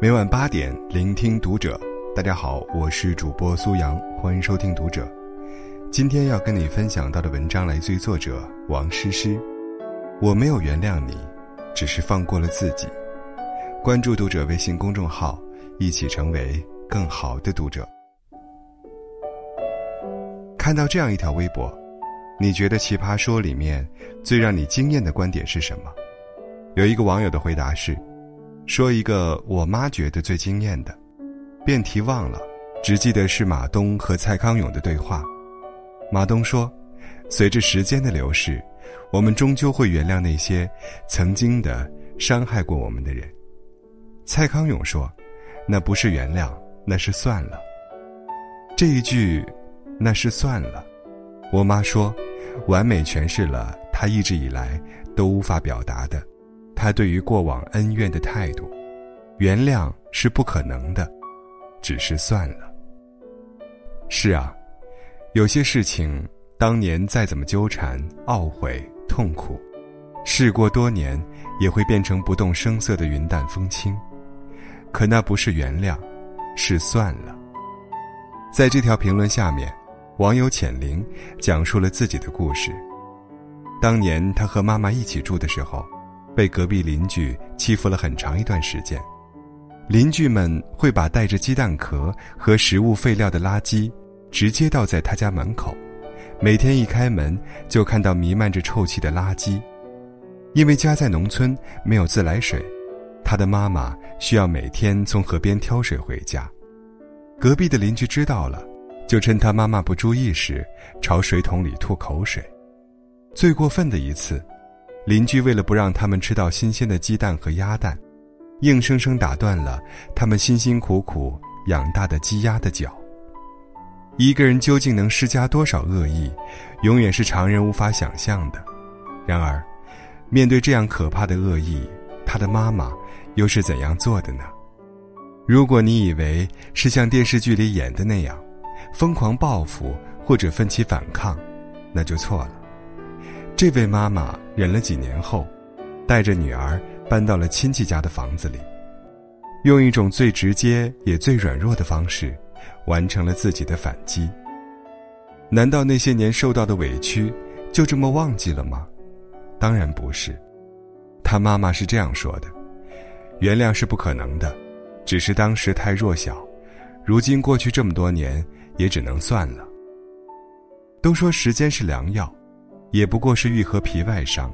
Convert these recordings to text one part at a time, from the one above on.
每晚八点，聆听读者。大家好，我是主播苏阳，欢迎收听读者。今天要跟你分享到的文章来自于作者王诗诗。我没有原谅你，只是放过了自己。关注读者微信公众号，一起成为更好的读者。看到这样一条微博，你觉得《奇葩说》里面最让你惊艳的观点是什么？有一个网友的回答是：说一个我妈觉得最惊艳的，辩题忘了，只记得是马东和蔡康永的对话。马东说：“随着时间的流逝，我们终究会原谅那些曾经的伤害过我们的人。”蔡康永说：“那不是原谅，那是算了。”这一句。那是算了，我妈说，完美诠释了她一直以来都无法表达的，他对于过往恩怨的态度。原谅是不可能的，只是算了。是啊，有些事情当年再怎么纠缠、懊悔、痛苦，事过多年也会变成不动声色的云淡风轻。可那不是原谅，是算了。在这条评论下面。网友浅灵讲述了自己的故事。当年他和妈妈一起住的时候，被隔壁邻居欺负了很长一段时间。邻居们会把带着鸡蛋壳和食物废料的垃圾直接倒在他家门口，每天一开门就看到弥漫着臭气的垃圾。因为家在农村，没有自来水，他的妈妈需要每天从河边挑水回家。隔壁的邻居知道了。就趁他妈妈不注意时，朝水桶里吐口水。最过分的一次，邻居为了不让他们吃到新鲜的鸡蛋和鸭蛋，硬生生打断了他们辛辛苦苦养大的鸡鸭的脚。一个人究竟能施加多少恶意，永远是常人无法想象的。然而，面对这样可怕的恶意，他的妈妈又是怎样做的呢？如果你以为是像电视剧里演的那样，疯狂报复或者奋起反抗，那就错了。这位妈妈忍了几年后，带着女儿搬到了亲戚家的房子里，用一种最直接也最软弱的方式，完成了自己的反击。难道那些年受到的委屈就这么忘记了吗？当然不是。他妈妈是这样说的：“原谅是不可能的，只是当时太弱小，如今过去这么多年。”也只能算了。都说时间是良药，也不过是愈合皮外伤。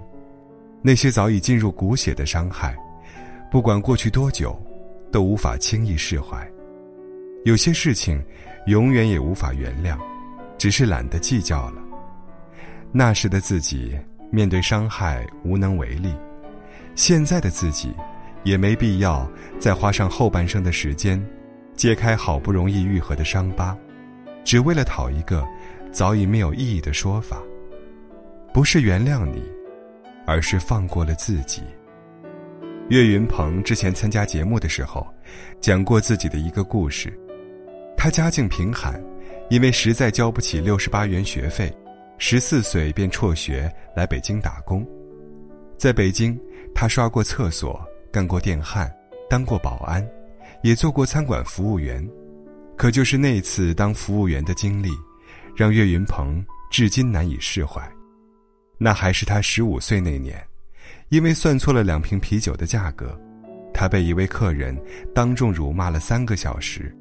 那些早已进入骨血的伤害，不管过去多久，都无法轻易释怀。有些事情，永远也无法原谅，只是懒得计较了。那时的自己面对伤害无能为力，现在的自己，也没必要再花上后半生的时间，揭开好不容易愈合的伤疤。只为了讨一个早已没有意义的说法，不是原谅你，而是放过了自己。岳云鹏之前参加节目的时候，讲过自己的一个故事。他家境贫寒，因为实在交不起六十八元学费，十四岁便辍学来北京打工。在北京，他刷过厕所，干过电焊，当过保安，也做过餐馆服务员。可就是那次当服务员的经历，让岳云鹏至今难以释怀。那还是他十五岁那年，因为算错了两瓶啤酒的价格，他被一位客人当众辱骂了三个小时，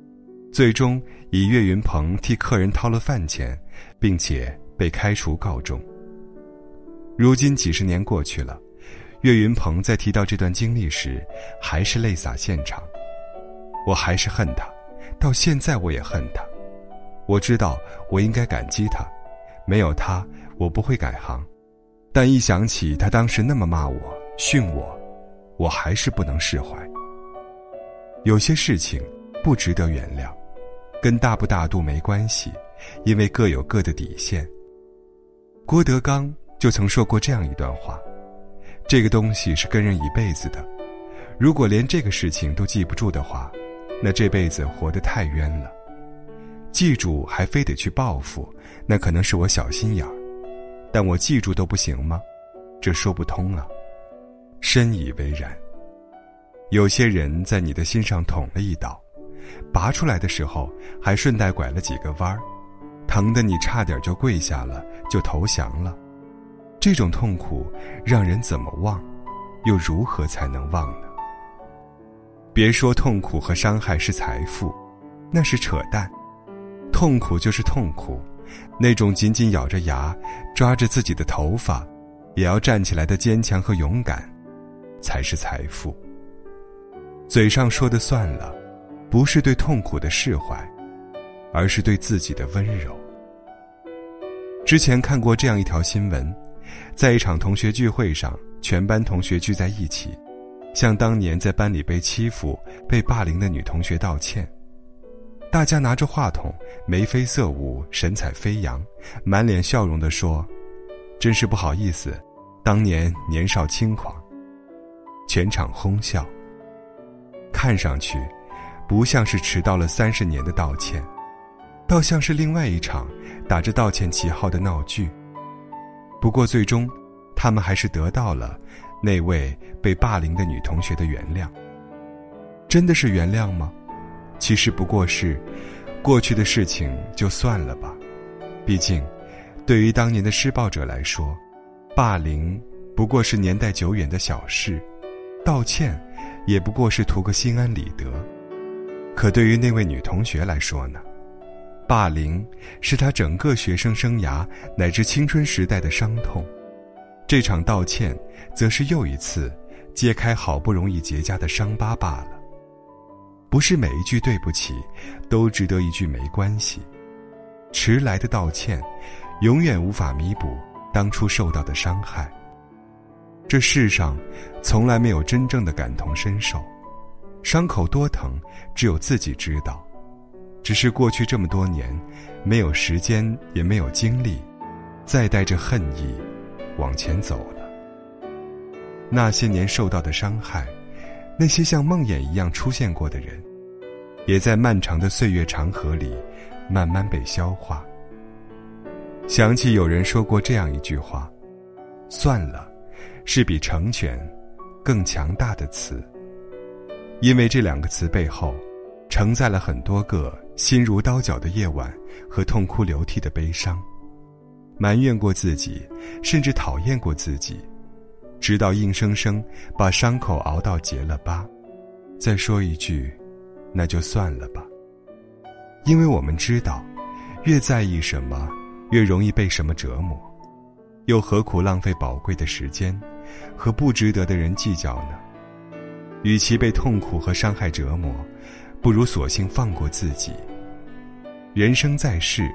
最终以岳云鹏替客人掏了饭钱，并且被开除告终。如今几十年过去了，岳云鹏在提到这段经历时，还是泪洒现场。我还是恨他。到现在我也恨他，我知道我应该感激他，没有他我不会改行，但一想起他当时那么骂我、训我，我还是不能释怀。有些事情不值得原谅，跟大不大度没关系，因为各有各的底线。郭德纲就曾说过这样一段话：这个东西是跟人一辈子的，如果连这个事情都记不住的话。那这辈子活得太冤了，记住还非得去报复，那可能是我小心眼儿，但我记住都不行吗？这说不通啊。深以为然。有些人在你的心上捅了一刀，拔出来的时候还顺带拐了几个弯儿，疼得你差点就跪下了，就投降了。这种痛苦让人怎么忘，又如何才能忘呢？别说痛苦和伤害是财富，那是扯淡。痛苦就是痛苦，那种紧紧咬着牙，抓着自己的头发，也要站起来的坚强和勇敢，才是财富。嘴上说的算了，不是对痛苦的释怀，而是对自己的温柔。之前看过这样一条新闻，在一场同学聚会上，全班同学聚在一起。向当年在班里被欺负、被霸凌的女同学道歉。大家拿着话筒，眉飞色舞，神采飞扬，满脸笑容地说：“真是不好意思，当年年少轻狂。”全场哄笑。看上去，不像是迟到了三十年的道歉，倒像是另外一场打着道歉旗号的闹剧。不过最终，他们还是得到了。那位被霸凌的女同学的原谅，真的是原谅吗？其实不过是，过去的事情就算了吧。毕竟，对于当年的施暴者来说，霸凌不过是年代久远的小事，道歉也不过是图个心安理得。可对于那位女同学来说呢？霸凌是她整个学生生涯乃至青春时代的伤痛。这场道歉，则是又一次揭开好不容易结痂的伤疤罢了。不是每一句对不起，都值得一句没关系。迟来的道歉，永远无法弥补当初受到的伤害。这世上，从来没有真正的感同身受，伤口多疼，只有自己知道。只是过去这么多年，没有时间，也没有精力，再带着恨意。往前走了，那些年受到的伤害，那些像梦魇一样出现过的人，也在漫长的岁月长河里慢慢被消化。想起有人说过这样一句话：“算了，是比成全更强大的词。”因为这两个词背后，承载了很多个心如刀绞的夜晚和痛哭流涕的悲伤。埋怨过自己，甚至讨厌过自己，直到硬生生把伤口熬到结了疤。再说一句，那就算了吧。因为我们知道，越在意什么，越容易被什么折磨，又何苦浪费宝贵的时间，和不值得的人计较呢？与其被痛苦和伤害折磨，不如索性放过自己。人生在世，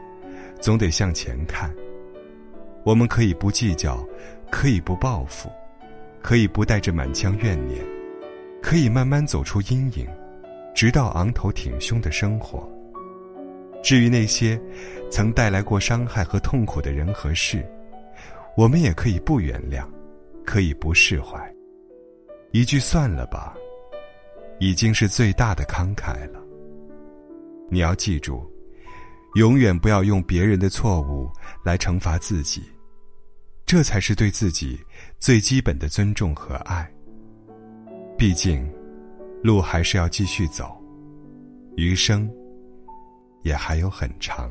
总得向前看。我们可以不计较，可以不报复，可以不带着满腔怨念，可以慢慢走出阴影，直到昂头挺胸的生活。至于那些曾带来过伤害和痛苦的人和事，我们也可以不原谅，可以不释怀。一句算了吧，已经是最大的慷慨了。你要记住，永远不要用别人的错误来惩罚自己。这才是对自己最基本的尊重和爱。毕竟，路还是要继续走，余生也还有很长。